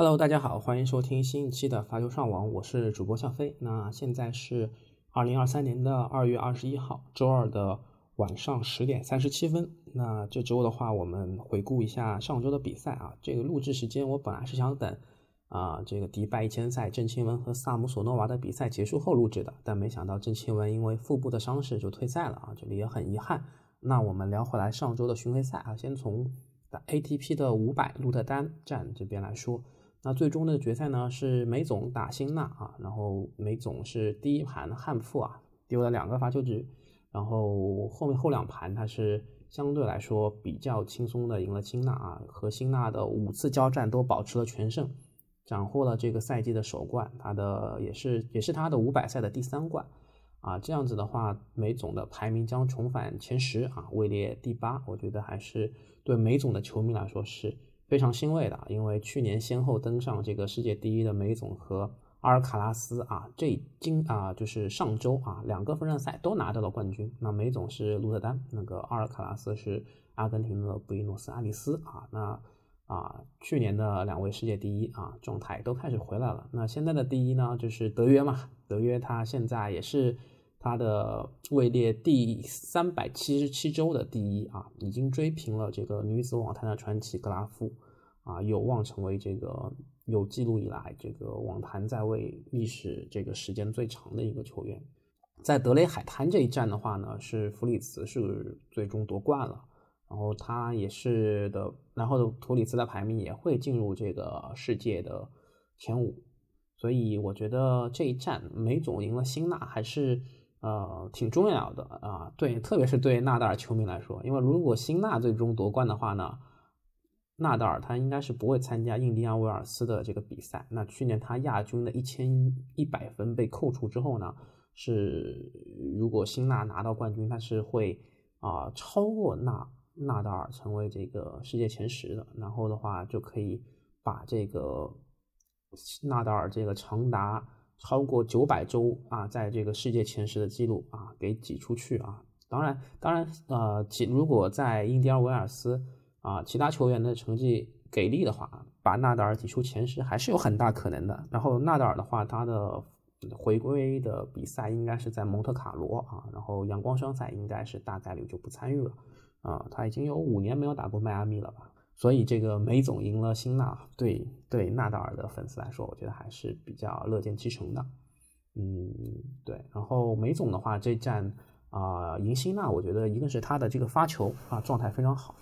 Hello，大家好，欢迎收听新一期的发球上网，我是主播向飞。那现在是二零二三年的二月二十一号，周二的晚上十点三十七分。那这周的话，我们回顾一下上周的比赛啊。这个录制时间我本来是想等啊这个迪拜一千赛郑钦文和萨姆索诺娃的比赛结束后录制的，但没想到郑钦文因为腹部的伤势就退赛了啊，这里也很遗憾。那我们聊回来上周的巡回赛啊，先从 ATP 的五百鹿特丹站这边来说。那最终的决赛呢是梅总打辛纳啊，然后梅总是第一盘汉负啊，丢了两个罚球局，然后后面后两盘他是相对来说比较轻松的赢了辛纳啊，和辛纳的五次交战都保持了全胜，斩获了这个赛季的首冠，他的也是也是他的五百赛的第三冠啊，这样子的话梅总的排名将重返前十啊，位列第八，我觉得还是对梅总的球迷来说是。非常欣慰的，因为去年先后登上这个世界第一的梅总和阿尔卡拉斯啊，这今啊就是上周啊两个分站赛都拿到了冠军。那梅总是鹿特丹，那个阿尔卡拉斯是阿根廷的布宜诺斯艾利斯啊。那啊去年的两位世界第一啊状态都开始回来了。那现在的第一呢就是德约嘛，德约他现在也是。他的位列第三百七十七周的第一啊，已经追平了这个女子网坛的传奇格拉夫啊，有望成为这个有记录以来这个网坛在位历史这个时间最长的一个球员。在德雷海滩这一站的话呢，是弗里茨是最终夺冠了，然后他也是的，然后图里茨的排名也会进入这个世界的前五，所以我觉得这一站梅总赢了辛纳还是。呃，挺重要的啊，对，特别是对纳达尔球迷来说，因为如果辛纳最终夺冠的话呢，纳达尔他应该是不会参加印第安维尔斯的这个比赛。那去年他亚军的一千一百分被扣除之后呢，是如果辛纳拿到冠军，他是会啊超过纳纳达尔成为这个世界前十的，然后的话就可以把这个纳达尔这个长达。超过九百周啊，在这个世界前十的记录啊，给挤出去啊。当然，当然，呃，其如果在印第安维尔斯啊，其他球员的成绩给力的话，把纳达尔挤出前十还是有很大可能的。然后纳达尔的话，他的回归的比赛应该是在蒙特卡罗啊，然后阳光双赛应该是大概率就不参与了啊。他已经有五年没有打过迈阿密了吧？所以这个梅总赢了辛纳，对对纳达尔的粉丝来说，我觉得还是比较乐见其成的。嗯，对。然后梅总的话，这站啊赢辛纳，我觉得一个是他的这个发球啊状态非常好，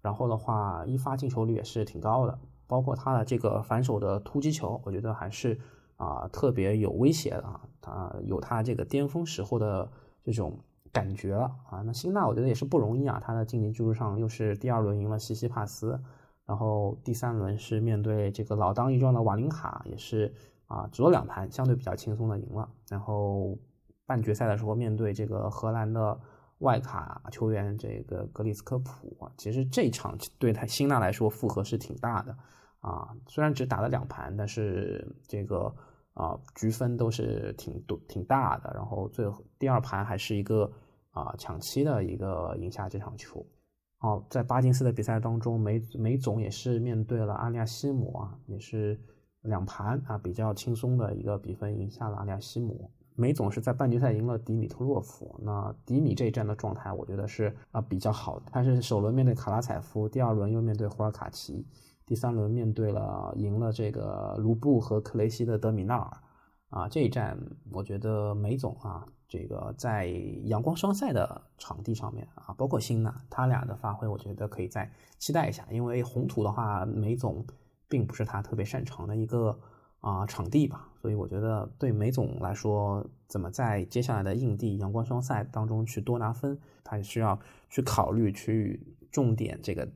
然后的话一发进球率也是挺高的，包括他的这个反手的突击球，我觉得还是啊特别有威胁的啊，他有他这个巅峰时候的这种。感觉了啊，那辛纳我觉得也是不容易啊。他的晋级之路上又是第二轮赢了西西帕斯，然后第三轮是面对这个老当益壮的瓦林卡，也是啊，只有两盘，相对比较轻松的赢了。然后半决赛的时候面对这个荷兰的外卡球员这个格里斯科普，其实这场对他辛纳来说负荷是挺大的啊。虽然只打了两盘，但是这个。啊，局分都是挺多挺大的，然后最后第二盘还是一个啊抢七的一个赢下这场球。哦，在巴金斯的比赛当中，梅梅总也是面对了阿利亚西姆啊，也是两盘啊比较轻松的一个比分赢下了阿利亚西姆。梅总是在半决赛赢了迪米特洛夫，那迪米这一战的状态我觉得是啊比较好的，他是首轮面对卡拉采夫，第二轮又面对胡尔卡奇。第三轮面对了赢了这个卢布和克雷西的德米纳尔，啊，这一战我觉得梅总啊，这个在阳光双赛的场地上面啊，包括辛纳他俩的发挥，我觉得可以再期待一下。因为红土的话，梅总并不是他特别擅长的一个啊场地吧，所以我觉得对梅总来说，怎么在接下来的硬地阳光双赛当中去多拿分，他需要去考虑去重点这个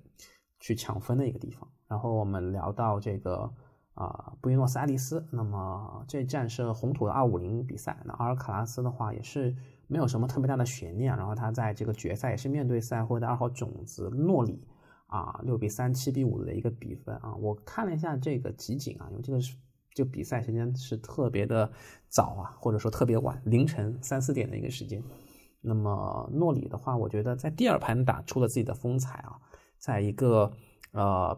去抢分的一个地方。然后我们聊到这个啊，布宜诺斯艾利斯，那么这站是红土的二五零比赛。那阿尔卡拉斯的话也是没有什么特别大的悬念，然后他在这个决赛也是面对赛会的二号种子诺里啊，六比三、七比五的一个比分啊。我看了一下这个集锦啊，因为这个是就比赛时间是特别的早啊，或者说特别晚，凌晨三四点的一个时间。那么诺里的话，我觉得在第二盘打出了自己的风采啊，在一个呃。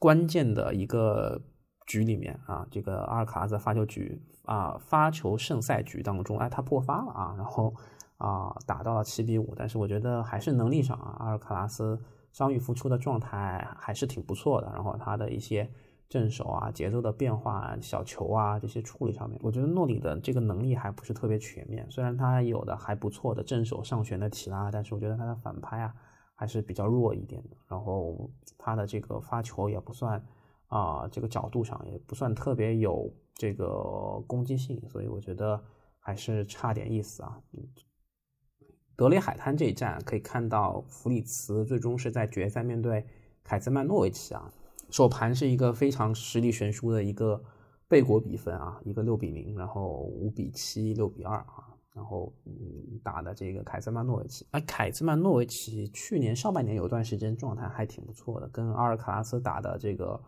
关键的一个局里面啊，这个阿尔卡拉斯发球局啊，发球胜赛局当中，哎，他破发了啊，然后啊打到了七比五，但是我觉得还是能力上啊，阿尔卡拉斯伤愈复出的状态还是挺不错的，然后他的一些正手啊、节奏的变化、小球啊这些处理上面，我觉得诺里的这个能力还不是特别全面，虽然他有的还不错的正手上旋的提拉，但是我觉得他的反拍啊还是比较弱一点的，然后他的这个发球也不算。啊，这个角度上也不算特别有这个攻击性，所以我觉得还是差点意思啊。德雷海滩这一战可以看到，弗里茨最终是在决赛面对凯兹曼诺维奇啊，首盘是一个非常实力悬殊的一个背国比分啊，一个六比零，然后五比七，六比二啊，然后嗯打的这个凯兹曼诺维奇。而凯兹曼诺维奇去年上半年有段时间状态还挺不错的，跟阿尔卡拉斯打的这个。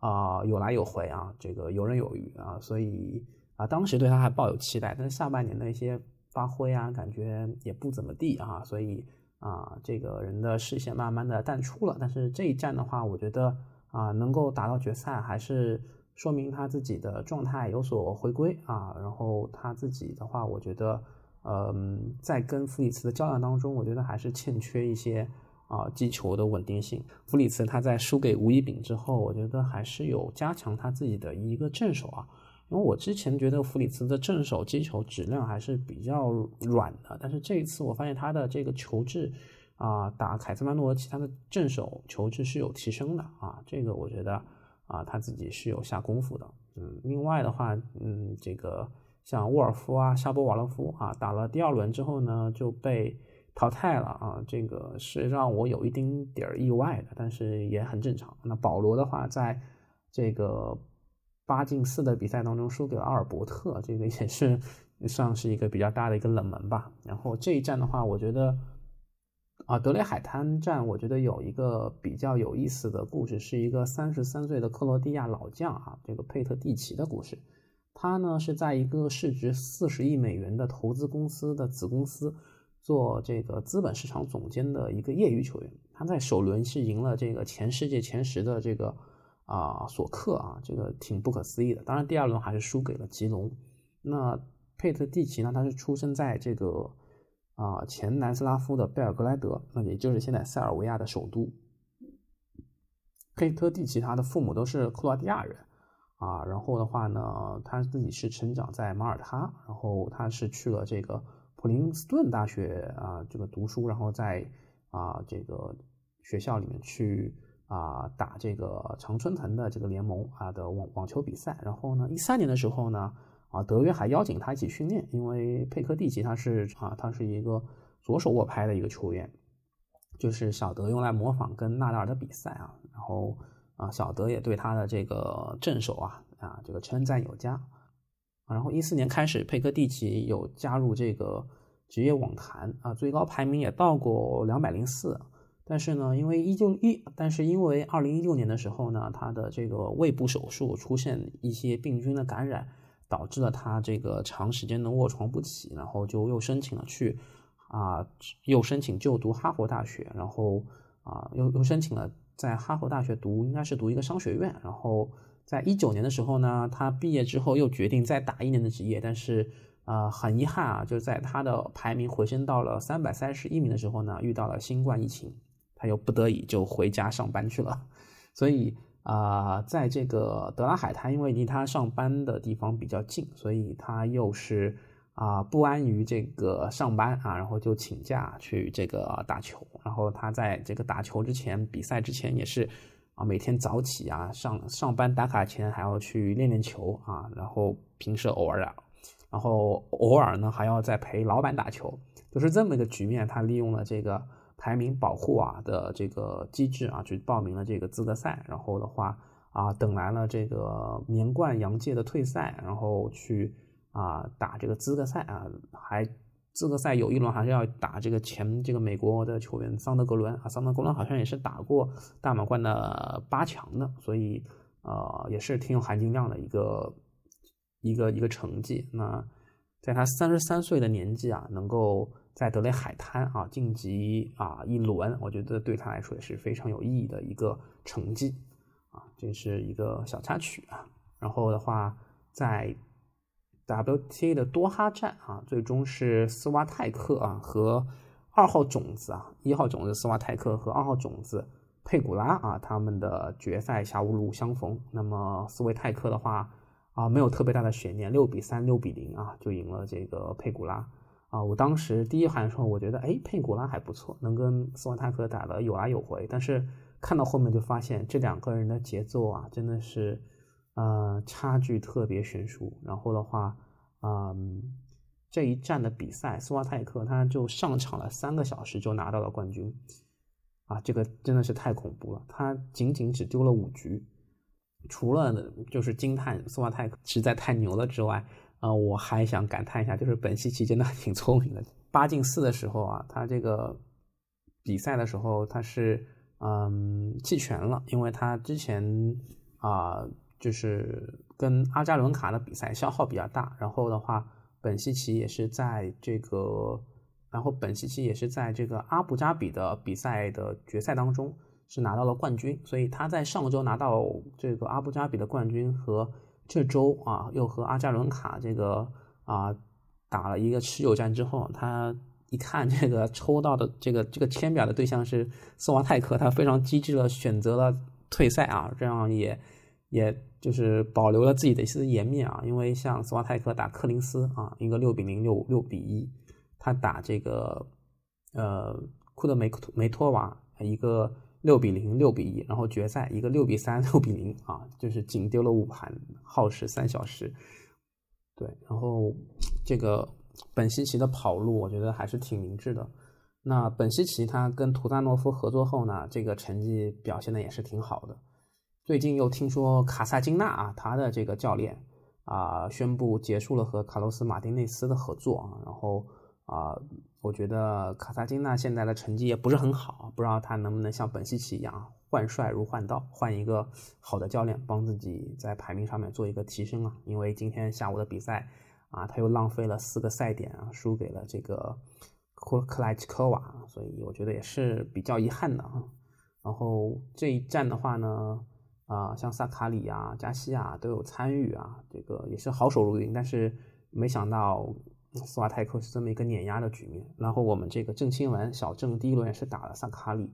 啊，有来有回啊，这个游刃有余啊，所以啊，当时对他还抱有期待，但是下半年的一些发挥啊，感觉也不怎么地啊，所以啊，这个人的视线慢慢的淡出了。但是这一战的话，我觉得啊，能够打到决赛，还是说明他自己的状态有所回归啊。然后他自己的话，我觉得，嗯，在跟弗里茨的较量当中，我觉得还是欠缺一些。啊，击球的稳定性，弗里茨他在输给吴一丙之后，我觉得还是有加强他自己的一个正手啊。因为我之前觉得弗里茨的正手击球质量还是比较软的，但是这一次我发现他的这个球质啊，打凯斯曼诺维奇他的正手球质是有提升的啊。这个我觉得啊，他自己是有下功夫的。嗯，另外的话，嗯，这个像沃尔夫啊、沙波瓦洛夫啊，打了第二轮之后呢，就被。淘汰了啊，这个是让我有一丁点儿意外的，但是也很正常。那保罗的话，在这个八进四的比赛当中输给了阿尔伯特，这个也是算是一个比较大的一个冷门吧。然后这一战的话，我觉得啊，德雷海滩战，我觉得有一个比较有意思的故事，是一个三十三岁的克罗地亚老将啊，这个佩特蒂奇的故事。他呢是在一个市值四十亿美元的投资公司的子公司。做这个资本市场总监的一个业余球员，他在首轮是赢了这个前世界前十的这个啊索克啊，这个挺不可思议的。当然，第二轮还是输给了吉隆。那佩特蒂奇呢，他是出生在这个啊前南斯拉夫的贝尔格莱德，那也就是现在塞尔维亚的首都。佩特蒂奇他的父母都是克罗地亚人啊，然后的话呢，他自己是成长在马耳他，然后他是去了这个。普林斯顿大学啊，这个读书，然后在啊这个学校里面去啊打这个常春藤的这个联盟啊的网网球比赛。然后呢，一三年的时候呢，啊德约还邀请他一起训练，因为佩克蒂奇他是啊他是一个左手握拍的一个球员，就是小德用来模仿跟纳达尔的比赛啊。然后啊小德也对他的这个正手啊啊这个称赞有加。然后一四年开始，佩克蒂奇有加入这个职业网坛啊，最高排名也到过两百零四。但是呢，因为一九一，但是因为二零一六年的时候呢，他的这个胃部手术出现一些病菌的感染，导致了他这个长时间的卧床不起，然后就又申请了去啊，又申请就读哈佛大学，然后啊，又又申请了在哈佛大学读，应该是读一个商学院，然后。在一九年的时候呢，他毕业之后又决定再打一年的职业，但是啊，很遗憾啊，就在他的排名回升到了三百三十一名的时候呢，遇到了新冠疫情，他又不得已就回家上班去了。所以啊，在这个德拉海滩，因为离他上班的地方比较近，所以他又是啊不安于这个上班啊，然后就请假去这个打球。然后他在这个打球之前，比赛之前也是。啊，每天早起啊，上上班打卡前还要去练练球啊，然后平时偶尔，然后偶尔呢还要再陪老板打球，就是这么一个局面。他利用了这个排名保护啊的这个机制啊，去报名了这个资格赛，然后的话啊，等来了这个年冠洋界的退赛，然后去啊打这个资格赛啊，还。资格赛有一轮还是要打这个前这个美国的球员桑德格伦啊，桑德格伦好像也是打过大满贯的八强的，所以呃也是挺有含金量的一个一个一个成绩。那在他三十三岁的年纪啊，能够在德雷海滩啊晋级啊一轮，我觉得对他来说也是非常有意义的一个成绩啊，这是一个小插曲啊。然后的话，在 WTA 的多哈站啊，最终是斯瓦泰克啊和二号种子啊，一号种子斯瓦泰克和二号种子佩古拉啊，他们的决赛狭五路相逢。那么斯维泰克的话啊，没有特别大的悬念，六比三、六比零啊，就赢了这个佩古拉。啊，我当时第一盘的时候，我觉得哎，佩古拉还不错，能跟斯瓦泰克打的有来有回。但是看到后面就发现这两个人的节奏啊，真的是呃差距特别悬殊。然后的话，嗯，这一站的比赛，斯瓦泰克他就上场了三个小时就拿到了冠军，啊，这个真的是太恐怖了。他仅仅只丢了五局，除了就是惊叹斯瓦泰克实在太牛了之外。啊，我还想感叹一下，就是本西奇真的挺聪明的。八进四的时候啊，他这个比赛的时候他是嗯弃权了，因为他之前啊就是跟阿扎伦卡的比赛消耗比较大。然后的话，本西奇也是在这个，然后本西奇也是在这个阿布扎比的比赛的决赛当中是拿到了冠军，所以他在上周拿到这个阿布扎比的冠军和。这周啊，又和阿扎伦卡这个啊打了一个持久战之后，他一看这个抽到的这个这个签表的对象是斯瓦泰克，他非常机智的选择了退赛啊，这样也也就是保留了自己的一丝颜面啊。因为像斯瓦泰克打柯林斯啊，一个六比零六六比一，他打这个呃库德梅梅托娃一个。六比零，六比一，然后决赛一个六比三，六比零啊，就是仅丢了五盘，耗时三小时。对，然后这个本西奇的跑路，我觉得还是挺明智的。那本西奇他跟图萨诺夫合作后呢，这个成绩表现的也是挺好的。最近又听说卡萨金纳啊，他的这个教练啊，宣布结束了和卡洛斯马丁内斯的合作啊，然后。啊，我觉得卡萨金娜现在的成绩也不是很好，不知道他能不能像本西奇一样换帅如换刀，换一个好的教练，帮自己在排名上面做一个提升啊。因为今天下午的比赛啊，他又浪费了四个赛点啊，输给了这个库克莱奇科瓦，所以我觉得也是比较遗憾的啊。然后这一战的话呢，啊，像萨卡里啊、加西亚都有参与啊，这个也是好手如云，但是没想到。斯瓦泰克是这么一个碾压的局面，然后我们这个郑钦文小郑第一轮也是打了萨卡里，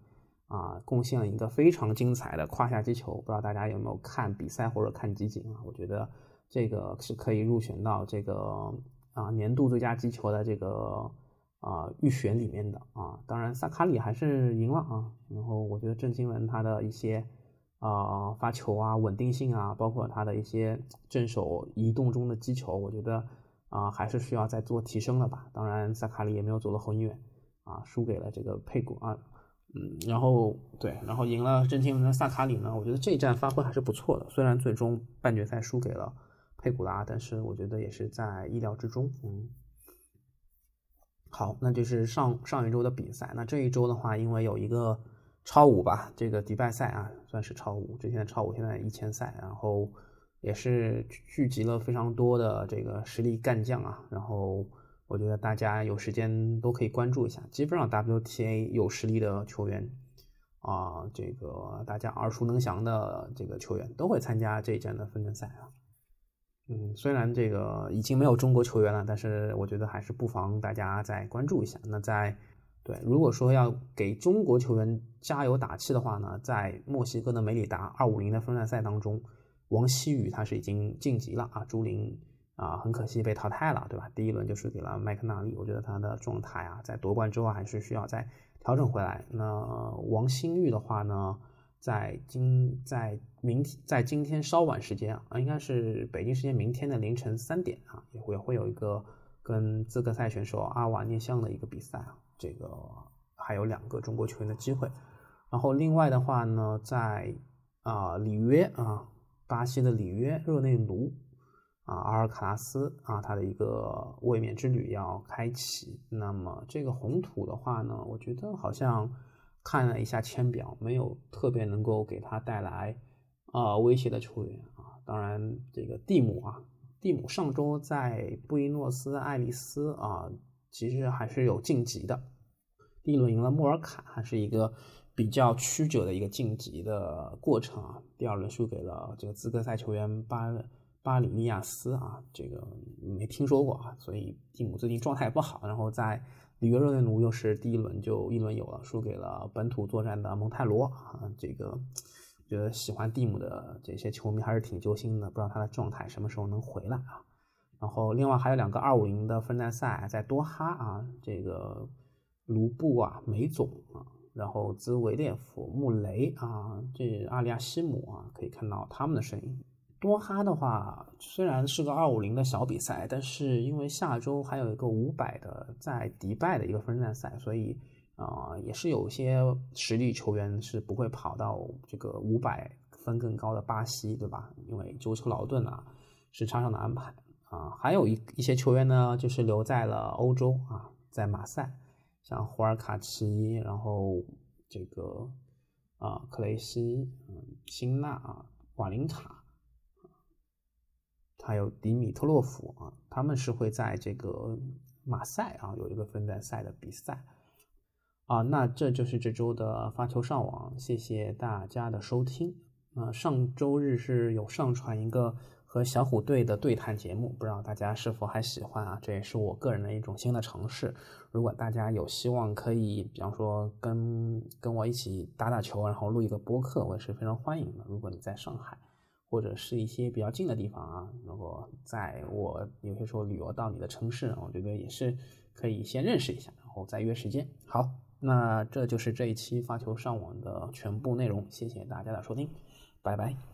啊，贡献了一个非常精彩的胯下击球，不知道大家有没有看比赛或者看集锦啊？我觉得这个是可以入选到这个啊年度最佳击球的这个啊预选里面的啊。当然萨卡里还是赢了啊，然后我觉得郑钦文他的一些啊发球啊稳定性啊，包括他的一些正手移动中的击球，我觉得。啊，还是需要再做提升了吧？当然，萨卡里也没有走得很远，啊，输给了这个佩古啊，嗯，然后对，然后赢了郑钦文的萨卡里呢，我觉得这一战发挥还是不错的。虽然最终半决赛输给了佩古拉，但是我觉得也是在意料之中。嗯，好，那就是上上一周的比赛。那这一周的话，因为有一个超五吧，这个迪拜赛啊，算是超五，之前的超五，现在一千赛，然后。也是聚集了非常多的这个实力干将啊，然后我觉得大家有时间都可以关注一下。基本上 WTA 有实力的球员啊，这个大家耳熟能详的这个球员都会参加这一站的分站赛啊。嗯，虽然这个已经没有中国球员了，但是我觉得还是不妨大家再关注一下。那在对，如果说要给中国球员加油打气的话呢，在墨西哥的梅里达二五零的分站赛当中。王希雨他是已经晋级了啊，朱琳啊很可惜被淘汰了，对吧？第一轮就输给了麦克纳利，我觉得他的状态啊，在夺冠之后还是需要再调整回来。那王新玉的话呢，在今在明天在今天稍晚时间啊，应该是北京时间明天的凌晨三点啊，也会会有一个跟资格赛选手阿瓦涅相的一个比赛啊，这个还有两个中国球员的机会。然后另外的话呢，在啊里约啊。巴西的里约热内卢啊，阿尔卡拉斯啊，他的一个卫冕之旅要开启。那么这个红土的话呢，我觉得好像看了一下签表，没有特别能够给他带来啊威胁的球员啊。当然，这个蒂姆啊，蒂姆上周在布宜诺斯艾利斯啊，其实还是有晋级的。第一轮赢了莫尔卡，还是一个比较曲折的一个晋级的过程啊。第二轮输给了这个资格赛球员巴巴里利亚斯啊，这个没听说过啊，所以蒂姆最近状态不好。然后在里约热内卢又是第一轮就一轮游了，输给了本土作战的蒙泰罗啊，这个。觉得喜欢蒂姆的这些球迷还是挺揪心的，不知道他的状态什么时候能回来啊。然后另外还有两个二五零的分站赛在多哈啊，这个卢布啊、梅总啊，然后兹维列夫、穆雷啊，这阿利亚西姆啊，可以看到他们的身影。多哈的话虽然是个二五零的小比赛，但是因为下周还有一个五百的在迪拜的一个分站赛，所以。啊，也是有些实力球员是不会跑到这个五百分更高的巴西，对吧？因为舟车劳顿啊，时差上的安排啊，还有一一些球员呢，就是留在了欧洲啊，在马赛，像胡尔卡奇，然后这个啊，克雷西，嗯，辛纳啊，瓦林卡，还有迪米特洛夫啊，他们是会在这个马赛啊有一个分站赛的比赛。啊，那这就是这周的发球上网，谢谢大家的收听。啊，上周日是有上传一个和小虎队的对谈节目，不知道大家是否还喜欢啊？这也是我个人的一种新的尝试。如果大家有希望可以，比方说跟跟我一起打打球，然后录一个播客，我也是非常欢迎的。如果你在上海或者是一些比较近的地方啊，如果在我有些时候旅游到你的城市，我觉得也是可以先认识一下，然后再约时间。好。那这就是这一期发球上网的全部内容，谢谢大家的收听，拜拜。